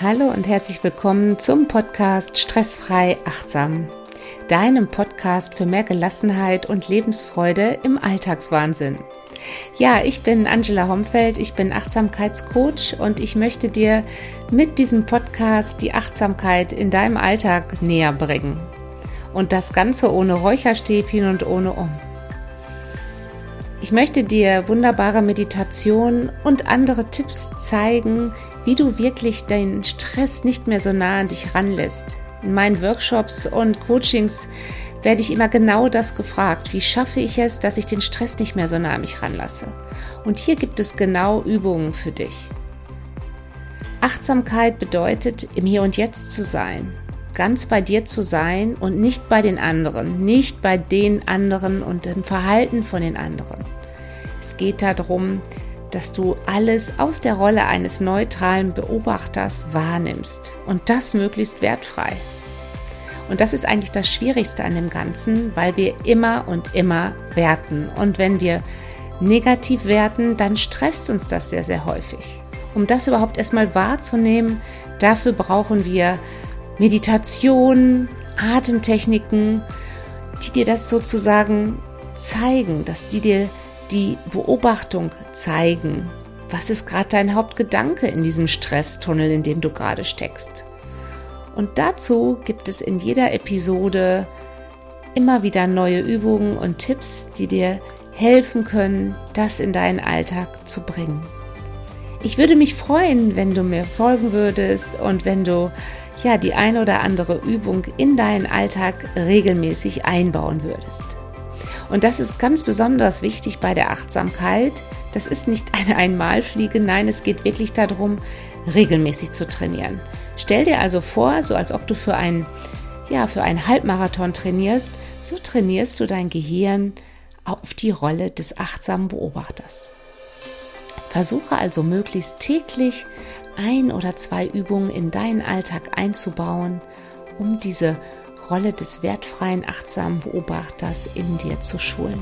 Hallo und herzlich willkommen zum Podcast Stressfrei Achtsam, deinem Podcast für mehr Gelassenheit und Lebensfreude im Alltagswahnsinn. Ja, ich bin Angela Homfeld, ich bin Achtsamkeitscoach und ich möchte dir mit diesem Podcast die Achtsamkeit in deinem Alltag näher bringen. Und das Ganze ohne Räucherstäbchen und ohne Um. Ich möchte dir wunderbare Meditationen und andere Tipps zeigen, wie du wirklich deinen Stress nicht mehr so nah an dich ranlässt. In meinen Workshops und Coachings werde ich immer genau das gefragt. Wie schaffe ich es, dass ich den Stress nicht mehr so nah an mich ranlasse? Und hier gibt es genau Übungen für dich. Achtsamkeit bedeutet, im Hier und Jetzt zu sein, ganz bei dir zu sein und nicht bei den anderen, nicht bei den anderen und dem Verhalten von den anderen. Es geht darum, dass du alles aus der Rolle eines neutralen Beobachters wahrnimmst und das möglichst wertfrei. Und das ist eigentlich das Schwierigste an dem Ganzen, weil wir immer und immer werten. Und wenn wir negativ werten, dann stresst uns das sehr, sehr häufig. Um das überhaupt erstmal wahrzunehmen, dafür brauchen wir Meditation, Atemtechniken, die dir das sozusagen zeigen, dass die dir die Beobachtung zeigen. Was ist gerade dein Hauptgedanke in diesem Stresstunnel, in dem du gerade steckst? Und dazu gibt es in jeder Episode immer wieder neue Übungen und Tipps, die dir helfen können, das in deinen Alltag zu bringen. Ich würde mich freuen, wenn du mir folgen würdest und wenn du ja die ein oder andere Übung in deinen Alltag regelmäßig einbauen würdest. Und das ist ganz besonders wichtig bei der Achtsamkeit. Das ist nicht eine Einmalfliege, nein, es geht wirklich darum, regelmäßig zu trainieren. Stell dir also vor, so als ob du für einen, ja, für einen Halbmarathon trainierst, so trainierst du dein Gehirn auf die Rolle des achtsamen Beobachters. Versuche also möglichst täglich ein oder zwei Übungen in deinen Alltag einzubauen, um diese Rolle des wertfreien, achtsamen Beobachters in dir zu schulen.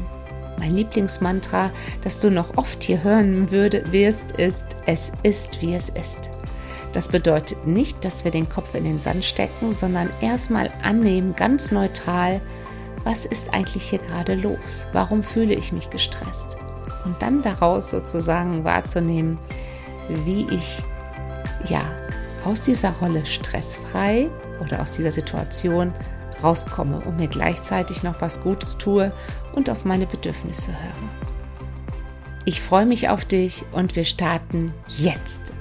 Mein Lieblingsmantra, das du noch oft hier hören wirst, ist, es ist, wie es ist. Das bedeutet nicht, dass wir den Kopf in den Sand stecken, sondern erstmal annehmen, ganz neutral, was ist eigentlich hier gerade los? Warum fühle ich mich gestresst? Und dann daraus sozusagen wahrzunehmen, wie ich ja aus dieser Rolle stressfrei oder aus dieser Situation rauskomme und mir gleichzeitig noch was Gutes tue und auf meine Bedürfnisse höre. Ich freue mich auf dich und wir starten jetzt.